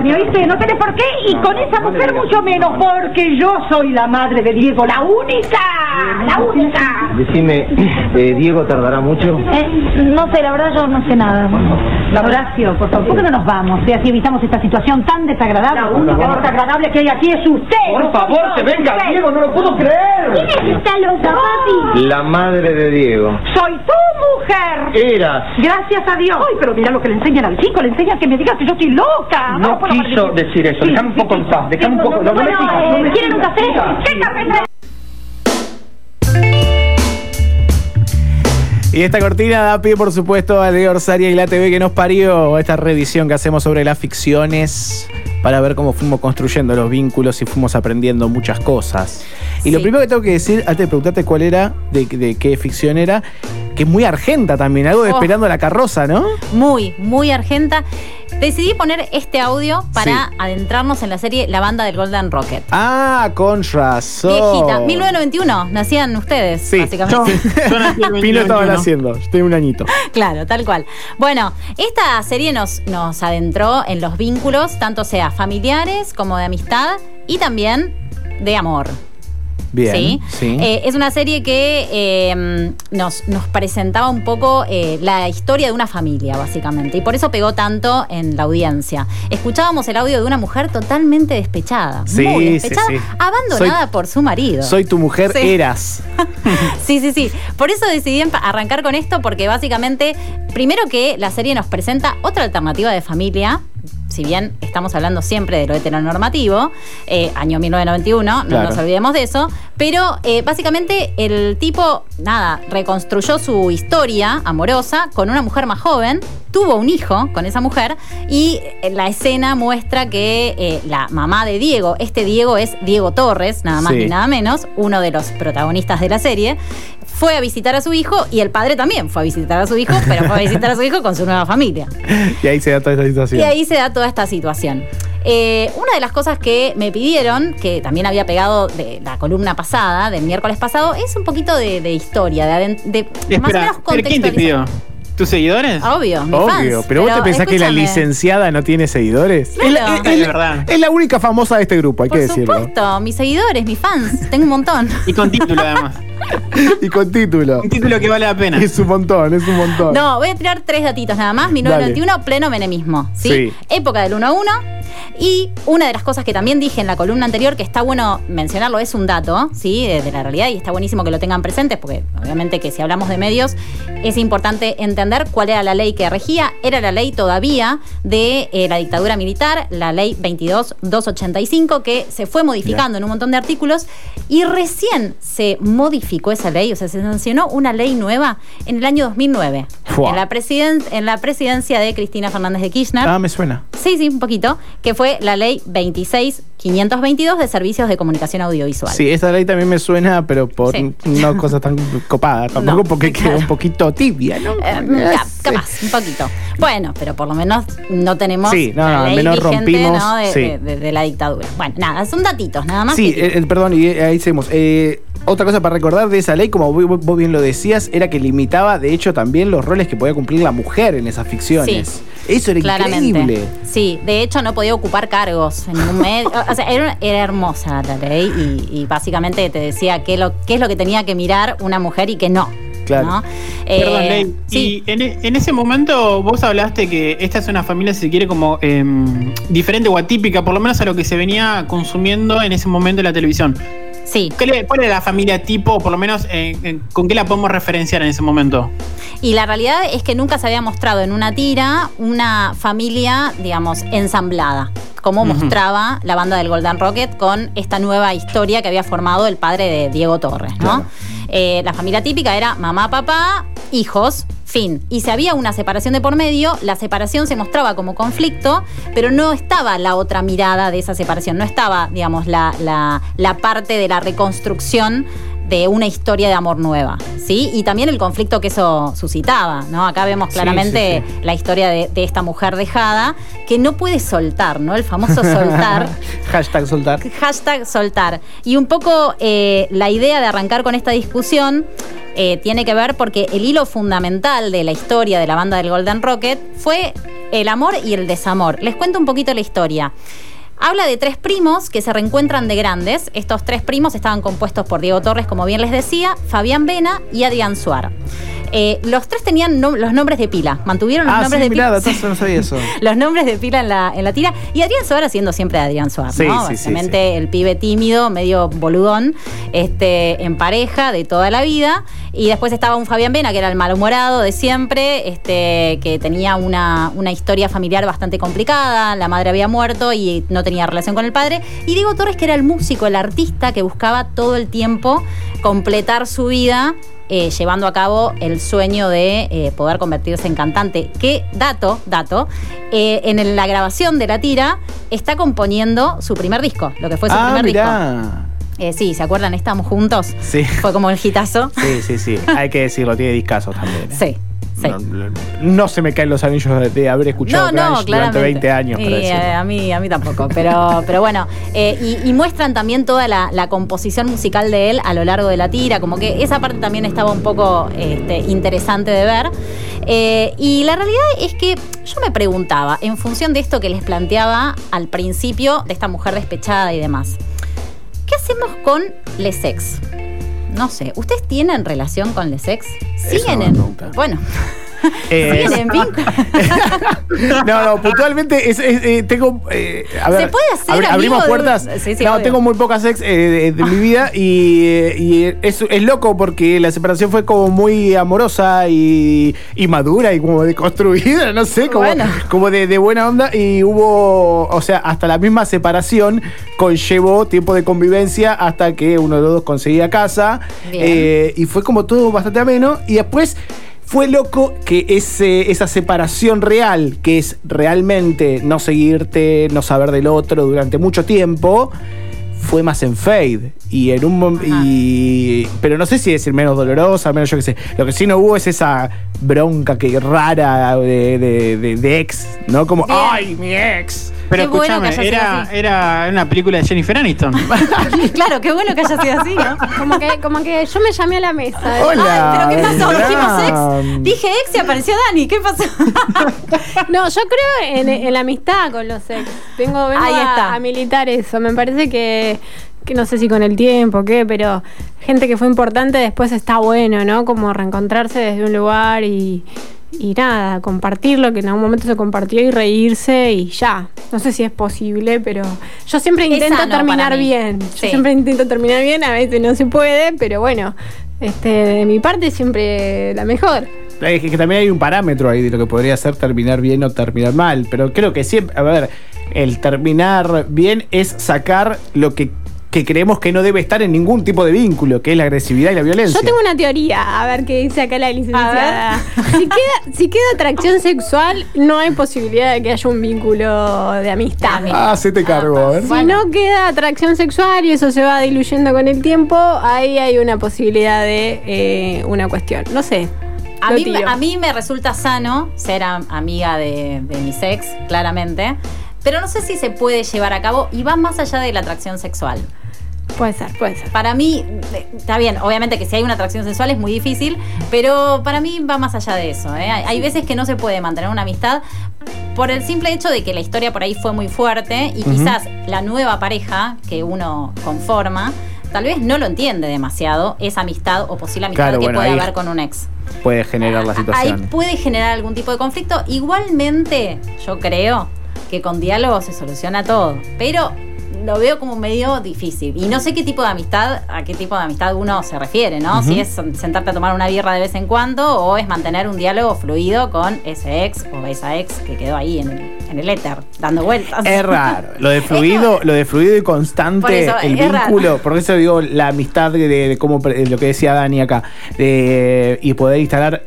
¿Me oíste? No tenés por qué, y con esa mujer mucho menos, porque yo soy la madre de Diego, la única, la única. Decime, eh, ¿Diego tardará mucho? Eh, no sé, la verdad yo no sé nada. Horacio, por favor, ¿por qué no nos vamos? Y así evitamos esta situación tan desagradable. La única desagradable que hay aquí es usted. Por favor, se venga, Diego, no lo puedo creer. ¿Quién es esta loca, papi? La madre de Diego. Soy tu mujer. Eras. Gracias a Dios. Ay, pero mira lo que le enseñan al chico, le enseñan que me digas que yo estoy loca. No quiso decir eso. Sí, Déjame un poco sí. en paz. Déjame un poco. No, no no eh, me ¿quieren un café? ¿Qué café? Y esta cortina da pie, por supuesto, a Leo Orsaria y la TV que nos parió esta revisión que hacemos sobre las ficciones para ver cómo fuimos construyendo los vínculos y fuimos aprendiendo muchas cosas. Y lo primero que tengo que decir, antes de preguntarte cuál era, de, de qué ficción era, que es muy argenta también, algo de Oh. Esperando la carroza, ¿no? Muy, muy argenta. Decidí poner este audio para Sí. adentrarnos en la serie La banda del Golden Rocket. Ah, con razón. Viejita, 1991, nacían ustedes, Sí, básicamente. Pino estaba haciendo, yo tengo un añito. Claro, tal cual. Bueno, esta serie nos, nos adentró en los vínculos, tanto sea familiares como de amistad y también de amor. Bien, ¿sí? sí. Eh, es una serie que eh, nos, nos presentaba un poco eh, la historia de una familia, básicamente, y por eso pegó tanto en la audiencia. Escuchábamos el audio de una mujer totalmente despechada, Sí, muy despechada, abandonada Soy- por su marido. Soy tu mujer, eras. Sí, sí, sí. Por eso decidí arrancar con esto, porque básicamente, primero que la serie nos presenta otra alternativa de familia. Si bien estamos hablando siempre de lo heteronormativo, eh, año 1991, no nos olvidemos de eso, pero eh, básicamente el tipo, nada, reconstruyó su historia amorosa con una mujer más joven, tuvo un hijo con esa mujer y eh, la escena muestra que eh, la mamá de Diego, este Diego es Diego Torres, nada más Sí. ni nada menos, uno de los protagonistas de la serie, fue a visitar a su hijo y el padre también fue a visitar a su hijo, pero fue a visitar a su hijo con su nueva familia. Y ahí se da toda esta situación. Y ahí se da toda esta situación. Eh, una de las cosas que me pidieron, que también había pegado de la columna pasada, del miércoles pasado, es un poquito de, de historia, de, aden- de más o menos ¿pero quién te pidió? ¿Tus seguidores? Obvio, mis Obvio, fans. pero vos te pensás que la licenciada no tiene seguidores. Claro. Es, la, es- Es verdad. es la única famosa de este grupo, hay Por que decirlo. supuesto, mis seguidores, mis fans, tengo un montón. Y con título además. Y con título. Un título que vale la pena. Es un montón, es un montón. No, voy a tirar tres datitos nada más. 1991, pleno menemismo. ¿sí? Sí. Época del 1 a 1. Y una de las cosas que también dije en la columna anterior, que está bueno mencionarlo, es un dato, ¿sí? De, de la realidad, y está buenísimo que lo tengan presentes, porque obviamente que si hablamos de medios, es importante entender cuál era la ley que regía. Era la ley todavía de eh, la dictadura militar, la ley 22.285, que se fue modificando en un montón de artículos, y recién se modificó esa ley, o sea, se sancionó una ley nueva en el año 2009. Fua. En la, presiden- en la presidencia de Cristina Fernández de Kirchner. Ah, me suena. Sí, sí, un poquito. Que fue la ley 26522 de servicios de comunicación audiovisual. Sí, esta ley también me suena, pero por Sí. no cosa tan copada, tampoco No, porque queda claro. un poquito tibia, ¿no? Eh, cap- capaz, un poquito. Bueno, pero por lo menos no tenemos Sí, no, no, la ley menos vigente, rompimos, ¿no? de, sí. de- de- de la dictadura. Bueno, nada, son datitos, nada más. Sí, que- eh, eh, perdón, y eh, ahí seguimos. Eh, otra cosa para recordar de esa ley, como vos, bien lo decías, era que limitaba, de hecho, también los roles que podía cumplir la mujer en esas ficciones. Eso era Claramente. increíble. Sí, de hecho no podía ocupar cargos en ningún medio. O sea, era, era hermosa la ley y, y básicamente te decía qué, lo, qué es lo que tenía que mirar una mujer y qué no. Claro. ¿no? Perdón, Eh, Ley. sí. Y en, e- en ese momento vos hablaste que esta es una familia, si se quiere, como em, diferente o atípica, por lo menos a lo que se venía consumiendo en ese momento en la televisión. Sí. ¿Qué le- ¿Cuál era la familia tipo, o por lo menos, eh, eh, con qué la podemos referenciar en ese momento? Y la realidad es que nunca se había mostrado en una tira una familia, digamos, ensamblada, como mostraba la banda del Golden Rocket con esta nueva historia que había formado el padre de Diego Torres, ¿no? Claro. Eh, la familia típica era mamá, papá, hijos, fin. Y si había una separación de por medio, la separación se mostraba como conflicto, pero no estaba la otra mirada de esa separación, no estaba, digamos, la, la- la parte de la reconstrucción de una historia de amor nueva, ¿sí? Y también el conflicto que eso suscitaba, ¿no? Acá vemos Sí, claramente sí, la historia de, de esta mujer dejada que no puede soltar, ¿no? El famoso soltar. Hashtag soltar. Hashtag soltar. Y un poco eh, la idea de arrancar con esta discusión eh, tiene que ver porque el hilo fundamental de la historia de la banda del Golden Rocket fue el amor y el desamor. Les cuento un poquito la historia. Habla de tres primos que se reencuentran de grandes. Estos tres primos estaban compuestos por Diego Torres, como bien les decía, Fabián Vena y Adrián Suar. Eh, los tres tenían los nombres de pila, mantuvieron los Ah, nombres sí, de mirá, pila. entonces no sabía eso. los nombres de pila en la, en la tira. Y Adrián Suárez siendo siempre Adrián Suárez, Sí, ¿no? sí, Básicamente el pibe tímido, medio boludón, este, en pareja de toda la vida. Y después estaba un Fabián Vena, que era el malhumorado de siempre, este, que tenía una, una historia familiar bastante complicada. La madre había muerto y no tenía relación con el padre. Y Diego Torres, que era el músico, el artista que buscaba todo el tiempo completar su vida eh, llevando a cabo el sueño de eh, poder convertirse en cantante. Que, dato, dato, eh, en la grabación de la tira está componiendo su primer disco, lo que fue su ah, primer disco. Eh, sí, ¿se acuerdan? Estamos juntos. Sí. Fue como el hitazo. Sí, sí, sí. Hay que decirlo, tiene discazos también. ¿eh? Sí, sí. No, no- no se me caen los anillos de, de haber escuchado No, durante claramente. 20 años. Y, eh, a, mí, a mí tampoco, pero, pero bueno. eh, y, y muestran también toda la, la composición musical de él a lo largo de la tira, como que esa parte también estaba un poco este, interesante de ver. Eh, y la realidad es que yo me preguntaba, en función de esto que les planteaba al principio, de esta mujer despechada y demás, ¿qué hacemos con les ex? No sé, ¿ustedes tienen relación con les ex? ¿Siguen en.? Bueno, Eh, no, no, puntualmente es- es- eh, tengo. eh, a ver, ¿Se puede hacer abri- abrimos de puertas. Sí, sí, no, obvio. tengo muy pocas ex eh, de, de mi vida y, y es, es loco porque la separación fue como muy amorosa y, y madura y como deconstruida, no sé, como, Bueno. como de, de buena onda. Y hubo, o sea, hasta la misma separación conllevó tiempo de convivencia hasta que uno de los dos conseguía casa. Y fue como todo bastante ameno. Y después fue loco que ese, esa separación real, que es realmente no seguirte, no saber del otro durante mucho tiempo, fue más en fade. Y en un y Pero no sé si decir menos dolorosa, menos yo qué sé. Lo que sí no hubo es esa bronca que rara de, de- de- de ex, ¿no? Como, Bien. ¡ay, mi ex! Pero Qué bueno que escúchame, haya sido era, así. era una película de Jennifer Aniston. claro, qué bueno que haya sido así, ¿no? Como que, como que yo me llamé a la mesa. Hola. Ay, pero ¿qué pasó? Dijimos ex. Dije ex y apareció Dani. ¿Qué pasó? No, yo creo en, en la amistad con los ex. Vengo Ahí a, está. a militar eso. Me parece que, que no sé si con el tiempo o qué, pero gente que fue importante después está bueno, ¿no? Como reencontrarse desde un lugar y, y nada, compartir lo que en algún momento se compartió y reírse y ya. No sé si es posible, pero yo siempre intento terminar bien. Yo Sí. siempre intento terminar bien, a veces no se puede, pero bueno, este, de mi parte siempre la mejor. Es que, que también hay un parámetro ahí de lo que podría ser terminar bien o terminar mal. Pero creo que siempre, a ver, el terminar bien es sacar lo que, que creemos que no debe estar en ningún tipo de vínculo, que es la agresividad y la violencia. Yo tengo una teoría, a ver qué dice acá la licenciada. Si queda, si queda atracción sexual, no hay posibilidad de que haya un vínculo de amistad. Ah, Ah, se te cargo, a ver. Si no queda atracción sexual y eso se va diluyendo con el tiempo, ahí hay una posibilidad de eh, una cuestión. No sé. A mí, me- tiro. a mí me resulta sano ser am- amiga de, de mis ex, claramente. Pero no sé si se puede llevar a cabo y va más allá de la atracción sexual. Puede ser, puede ser. Para mí, está bien, obviamente que si hay una atracción sexual es muy difícil, pero para mí va más allá de eso. ¿eh? Hay, veces que no se puede mantener una amistad por el simple hecho de que la historia por ahí fue muy fuerte y quizás la nueva pareja que uno conforma tal vez no lo entiende demasiado esa amistad o posible amistad Claro, que bueno, puede ahí- haber con un ex. Puede generar la Ahí situación. puede generar algún tipo de conflicto. Igualmente, yo creo que con diálogo se soluciona todo. Pero lo veo como medio difícil. Y no sé qué tipo de amistad, a qué tipo de amistad uno se refiere, ¿no? Si es sentarte a tomar una birra de vez en cuando o es mantener un diálogo fluido con ese ex o esa ex que quedó ahí en el, en el éter, dando vueltas. Es raro. Lo de fluido, lo de fluido y Por constante, eso, el raro. vínculo, por eso digo la amistad de, de cómo pre- lo que decía Dani acá, de- y poder instalar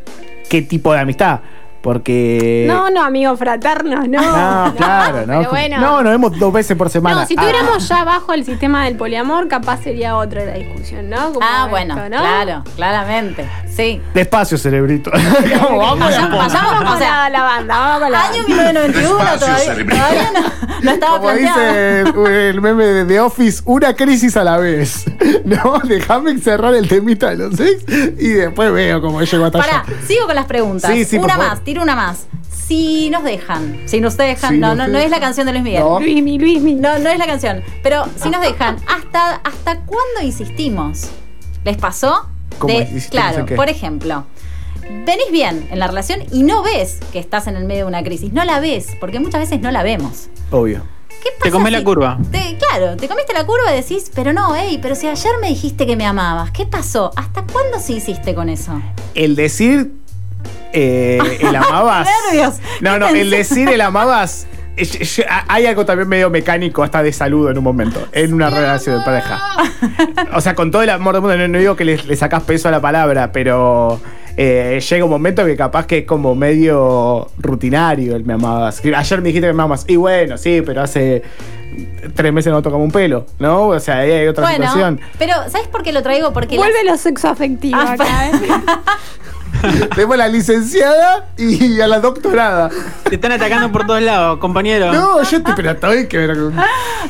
qué tipo de amistad. Porque. No, no, amigos fraternos, no. No, claro, ¿no? Pero bueno. No, nos vemos dos veces por semana. No, si Ah, tuviéramos ya bajo el sistema del poliamor, capaz sería otra la discusión, ¿no? Como Ah, esto, bueno, ¿no? claro, claramente. Sí. Despacio, cerebrito. ¿Cómo vamos? Vamos o sea, la, la banda, vamos con la Año banda. 1991 Despacio, todavía, cerebrito. todavía no, no estaba Como planteado. dice el meme de The Office, una crisis a la vez. No, déjame cerrar el temita de los ex y después veo cómo llego hasta Pará, allá. sigo con las preguntas. Sí, sí, por una favor. más, tiro una más. Si nos dejan, si nos dejan, Si no, nos no, es la canción de Luis Miguel. No. Luismi, Luismi. No, no es la canción. Pero si nos dejan, ¿hasta, hasta cuándo insistimos? ¿Les pasó? ¿Cómo De- insistimos claro, qué? por ejemplo, venís bien en la relación y no ves que estás en el medio de una crisis. No la ves, porque muchas veces no la vemos. Obvio. ¿Qué pasa Te comés la curva. te- claro, te comiste la curva y decís, pero no, hey, pero si ayer me dijiste que me amabas, ¿qué pasó? ¿Hasta cuándo se insiste con eso? El decir eh, el amabas. Nervios. No, ¿Qué no, el decir el amabas. es- Hay algo también medio mecánico, hasta de saludo en un momento, en una relación de pareja. O sea, con todo el amor del mundo, no, no digo que le, le sacas peso a la palabra, pero eh, llega un momento que capaz que es como medio rutinario el me amabas. Ayer me dijiste que me amabas. Y bueno, sí, pero hace tres meses no tocamos un pelo, ¿no? O sea, ahí hay otra Bueno, situación. pero ¿sabes por qué lo traigo? Porque Vuelve las- lo sexo afectivo Ah, acá, ¿eh? Tenemos a la licenciada y a la doctorada. Te están atacando por todos lados, compañero. No, yo te pero estoy que ver con-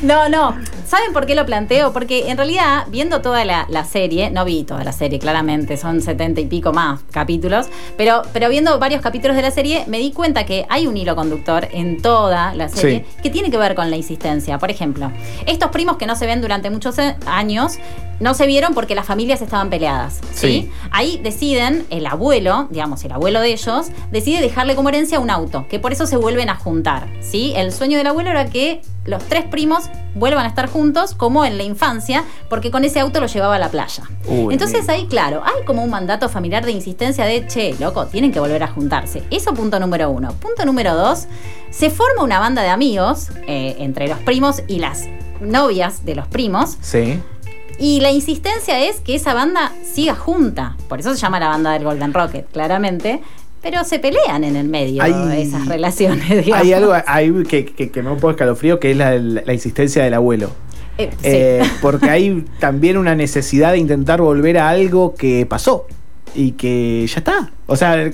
No, no. ¿Saben por qué lo planteo? Porque en realidad, viendo toda la, la serie, no vi toda la serie, claramente, son setenta y pico más capítulos, pero, pero viendo varios capítulos de la serie, me di cuenta que hay un hilo conductor en toda la serie Sí. que tiene que ver con la insistencia. Por ejemplo, estos primos que no se ven durante muchos eh, años, no se vieron porque las familias estaban peleadas. ¿sí? Sí. Ahí deciden, el abuelo, digamos, el abuelo de ellos, decide dejarle como herencia un auto, que por eso se vuelven a juntar. ¿sí? El sueño del abuelo era que los tres primos vuelvan a estar juntos como en la infancia, porque con ese auto lo llevaba a la playa. Uy, Entonces ahí, claro, hay como un mandato familiar de insistencia de, che, loco, tienen que volver a juntarse. Eso punto número uno. Punto número dos, se forma una banda de amigos eh, entre los primos y las novias de los primos. Sí. Y la insistencia es que esa banda siga junta. Por eso se llama la banda del Golden Rocket, claramente. Pero se pelean en el medio Hay- esas relaciones, digamos. Hay algo ahí que, que, que me da un poco escalofrío que es la, la insistencia del abuelo. Eh, sí. Eh, porque hay también una necesidad de intentar volver a algo que pasó y que ya está. O sea,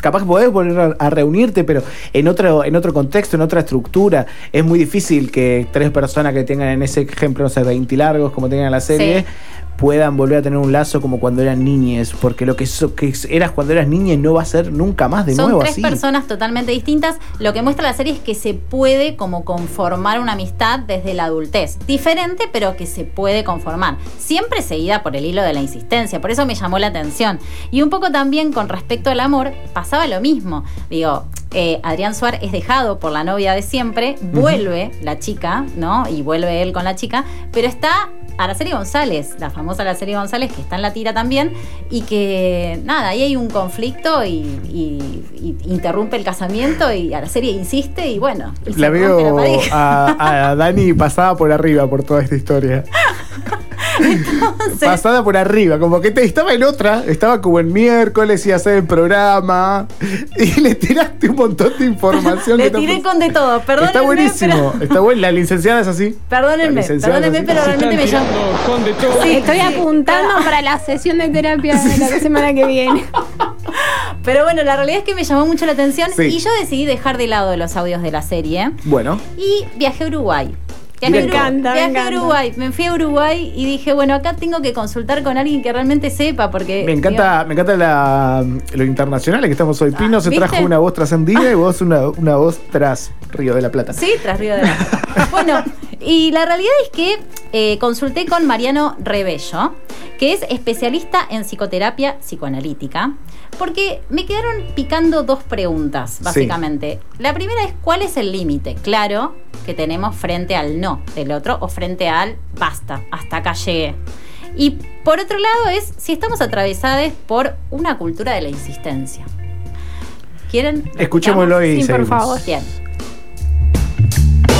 capaz podés volver a, reunirte, pero en otro, en otro contexto, en otra estructura. Es muy difícil que tres personas que tengan en ese ejemplo, no sé, 20 largos, como tengan en la serie. Puedan volver a tener un lazo como cuando eran niñes. Porque lo que, so- que eras cuando eras niña no va a ser nunca más de Son nuevo tres así. personas totalmente distintas. Lo que muestra la serie es que se puede como conformar una amistad desde la adultez. Diferente, pero que se puede conformar. Siempre seguida por el hilo de la insistencia. Por eso me llamó la atención. Y un poco también con respecto al amor, pasaba lo mismo. Digo, eh, Adrián Suárez es dejado por la novia de siempre, vuelve la chica, ¿no? Y vuelve él con la chica, pero está Araceli González, la famosa Araceli González, que está en la tira también, y que nada, ahí hay un conflicto y, y- y interrumpe el casamiento y Araceli insiste y bueno, y La veo pareja. a, a Dani pasada por arriba por toda esta historia. Entonces, Pasada por arriba, como que te, estaba en otra, estaba como en miércoles y hacer el programa y le tiraste un montón de información. le que no- tiré con de todo, perdónenme. Está buenísimo, pero- está bueno. La licenciada es así. Perdónenme, perdónenme, así. pero realmente me llama. Sí, Estoy sí, apuntando para la sesión de terapia de la semana que viene. Pero bueno, la realidad es que me llamó mucho la atención Sí. y yo decidí dejar de lado los audios de la serie Bueno, y viajé a Uruguay. Viajé, Me encanta, me viajé a encanta. Uruguay, me fui a Uruguay y dije, bueno, acá tengo que consultar con alguien que realmente sepa, porque... me encanta, me encanta la, lo internacional que estamos hoy. Pino se Ah, trajo una voz trascendida y vos una, una voz tras Río de la Plata. Sí, tras Río de la Plata. Bueno, Y la realidad es que eh, consulté con Mariano Rebello, que es especialista en psicoterapia psicoanalítica, porque me quedaron picando dos preguntas, básicamente. La primera es cuál es el límite, claro, que tenemos frente al no del otro o frente al basta, hasta acá llegué. Y por otro lado es si estamos atravesados por una cultura de la insistencia. ¿Quieren? Escuchémoslo y Sí, por favor. Bien.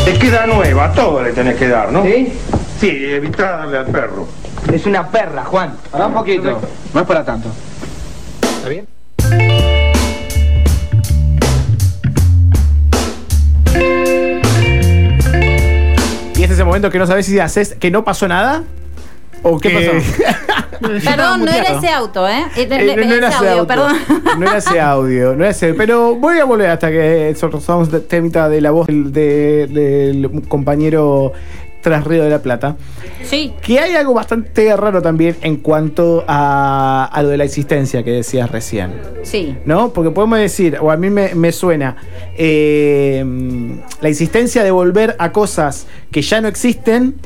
Te queda nueva, todo le tenés que dar, ¿no? ¿Sí? Sí, evitá darle al perro. Es una perra, Juan. Pará un poquito, no es para tanto. ¿Está bien? Y este es el momento que no sabes si haces que no pasó nada o ¿Qué que- Perdón, no era ese auto, ¿eh? Eh, no, no era ese audio, perdón. no era ese audio, no era ese, pero voy a volver hasta que soltamos de temita de la voz del, de- del compañero tras Río de la Plata. Sí. Que hay algo bastante raro también en cuanto a, a lo de la existencia que decías recién. Sí. ¿No? Porque podemos decir, o a mí me, me suena, eh, la insistencia de volver a cosas que ya no existen.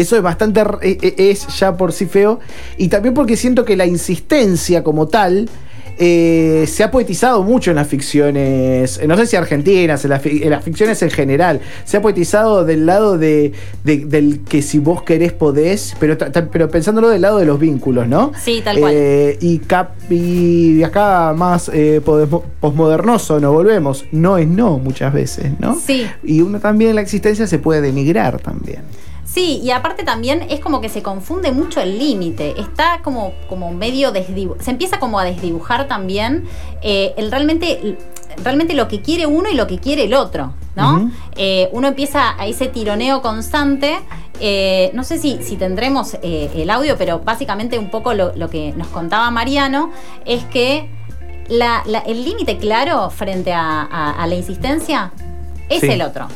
Eso es bastante. e- e- es ya por sí feo. Y también porque siento que la insistencia como tal. eh, se ha poetizado mucho en las ficciones, no sé si argentinas, en, las en las ficciones en general. Se ha poetizado del lado de, de- del que si vos querés podés, pero, pero pensándolo del lado de los vínculos, ¿no? Sí, tal cual. Eh, y, cap- y acá más eh, posmodernoso nos volvemos. No es no muchas veces, ¿no? Sí. Y uno también la existencia se puede denigrar también. Sí, y aparte también es como que se confunde mucho el límite. Está como, como medio desdibu- Se empieza como a desdibujar también eh, el realmente, realmente lo que quiere uno y lo que quiere el otro, ¿no? Eh, uno empieza a ese tironeo constante. eh, no sé si, si tendremos eh, el audio, pero básicamente un poco lo, lo que nos contaba Mariano es que la- la- el límite claro frente a, a- a la insistencia es Sí. el otro.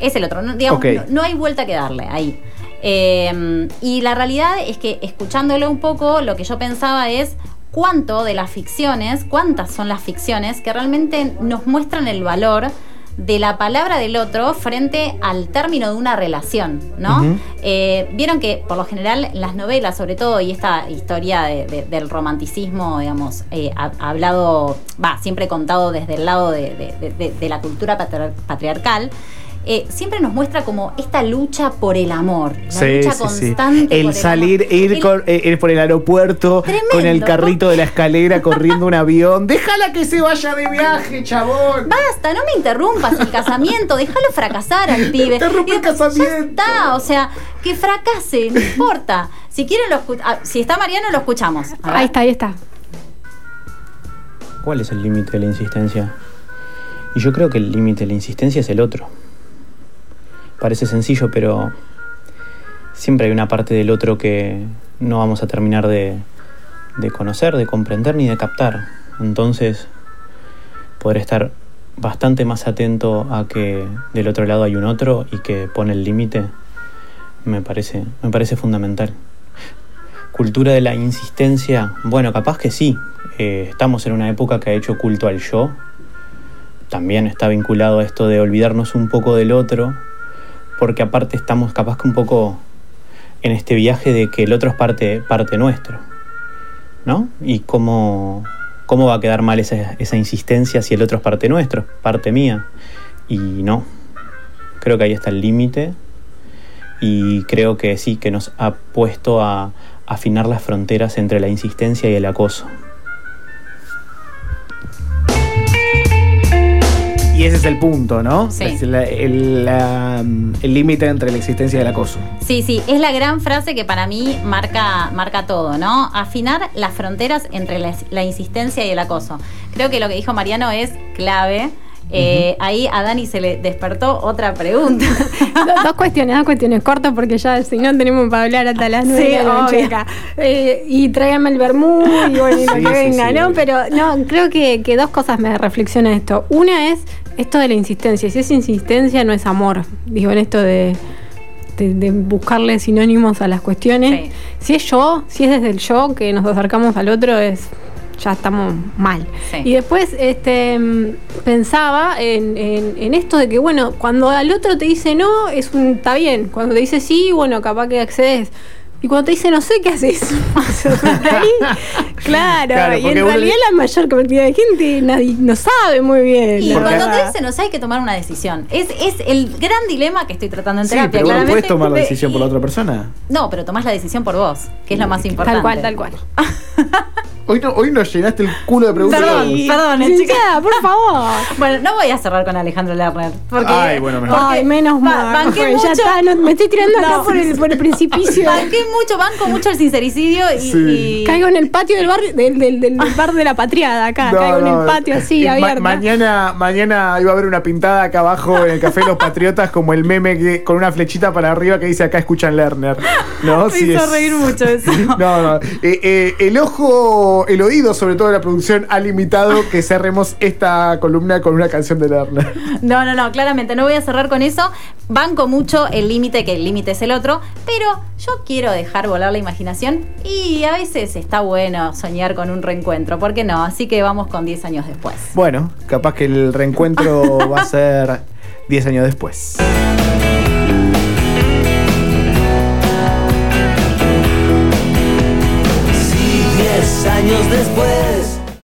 Es el otro. No, digamos, no- no hay vuelta que darle ahí. Eh, y la realidad es que escuchándolo un poco, lo que yo pensaba es cuánto de las ficciones, cuántas son las ficciones que realmente nos muestran el valor de la palabra del otro frente al término de una relación, ¿no? Eh, Vieron que por lo general en las novelas, sobre todo, y esta historia de- de- del romanticismo, digamos, eh, ha, ha hablado, va, siempre contado desde el lado de, de- la cultura patri- patriarcal, eh, siempre nos muestra como esta lucha por el amor, la lucha constante. El por salir, amor. ir, El- con- eh, ir por el aeropuerto con el carrito de la escalera corriendo un avión. Déjala que se vaya de viaje, chabón. Basta, no me interrumpas el casamiento, déjalo fracasar al pibe. Interrumpe el después, Ya está, o sea, que fracase, no importa. Si quieren lo ah, si está Mariano lo escuchamos. Ahí está, ahí está. ¿Cuál es el límite de la insistencia? Y yo creo que el límite de la insistencia es el otro. Parece sencillo, pero siempre hay una parte del otro que no vamos a terminar de, conocer, de comprender ni de captar. Entonces, poder estar bastante más atento a que del otro lado hay un otro y que pone el límite, me parece, me parece fundamental. Cultura de la insistencia, bueno, capaz que sí. Eh, estamos en una época que ha hecho culto al yo. También está vinculado a esto de olvidarnos un poco del otro, porque aparte estamos capaz que un poco en este viaje de que el otro es parte, parte nuestro. ¿No? Y cómo, cómo va a quedar mal esa, esa insistencia si el otro es parte nuestro, parte mía. Y no. Creo que ahí está el límite. Y creo que sí, que nos ha puesto a afinar las fronteras entre la insistencia y el acoso. Y ese es el punto, ¿no? Sí. Es la- el la, el límite entre la existencia y el acoso. Sí, sí, es la gran frase que para mí marca, marca todo, ¿no? Afinar las fronteras entre la, la insistencia y el acoso. Creo que lo que dijo Mariano es clave. Eh, Ahí a Dani se le despertó otra pregunta. Do- dos cuestiones, dos cuestiones cortas porque ya si no tenemos para hablar hasta las nueve Sí, de la noche acá. Eh, y tráigame el vermú y bueno, y lo Sí, que sí, venga, sí. ¿no? Pero no, creo que, que dos cosas me reflexionan esto. Una es esto de la insistencia. Si es insistencia, no es amor. Digo, en esto de, de, de buscarle sinónimos a las cuestiones. Si es yo, si es desde el yo que nos acercamos al otro, es ya estamos mal. Sí. Y después este, pensaba en, en- en esto de que, bueno, cuando al otro te dice no, es un, está bien. Cuando te dice sí, bueno, capaz que accedes. Y cuando te dice no sé, ¿qué haces? Ahí, claro, Claro, y en realidad la mayor cantidad de gente nadie no sabe muy bien. Y cuando te dicen, no sé, hay que tomar una decisión. Es, es el gran dilema que estoy tratando en Sí, terapia. pero vos no claramente. puedes tomar la decisión por la otra persona. No, pero tomás la decisión por vos, que es lo más importante. Tal cual, tal cual. Hoy, no, hoy nos llenaste el culo de preguntas. Perdón, perdón, eh, chica. Licenciada, por favor. Bueno, no voy a cerrar con Alejandro Lerner. Porque, Ay, bueno, menos porque Ay, menos ba- mal. banqué Rafael, ya mucho- está, no, me estoy tirando acá por el, por el precipicio. Banqué mucho, banco mucho el sincericidio y, Sí. y- Caigo en el patio del barrio, del, del, del bar de la patriada acá. No, Caigo en el patio así, eh, ma- abierto. mañana, mañana iba a haber una pintada acá abajo en el Café Los Patriotas como el meme que- con una flechita para arriba que dice acá escuchan Lerner. ¿No? Me Sí, hizo es- reír mucho eso. No, no. Eh, eh, el ojo, el oído, sobre todo de la producción, ha limitado que cerremos esta columna con una canción de Lerner. No, no, no, claramente no voy a cerrar con eso. Banco mucho el límite, que el límite es el otro, pero yo quiero dejar volar la imaginación y a veces está bueno soñar con un reencuentro, ¿por qué no? Así que vamos con 10 años después. Bueno, capaz que el reencuentro va a ser 10 años después. Años después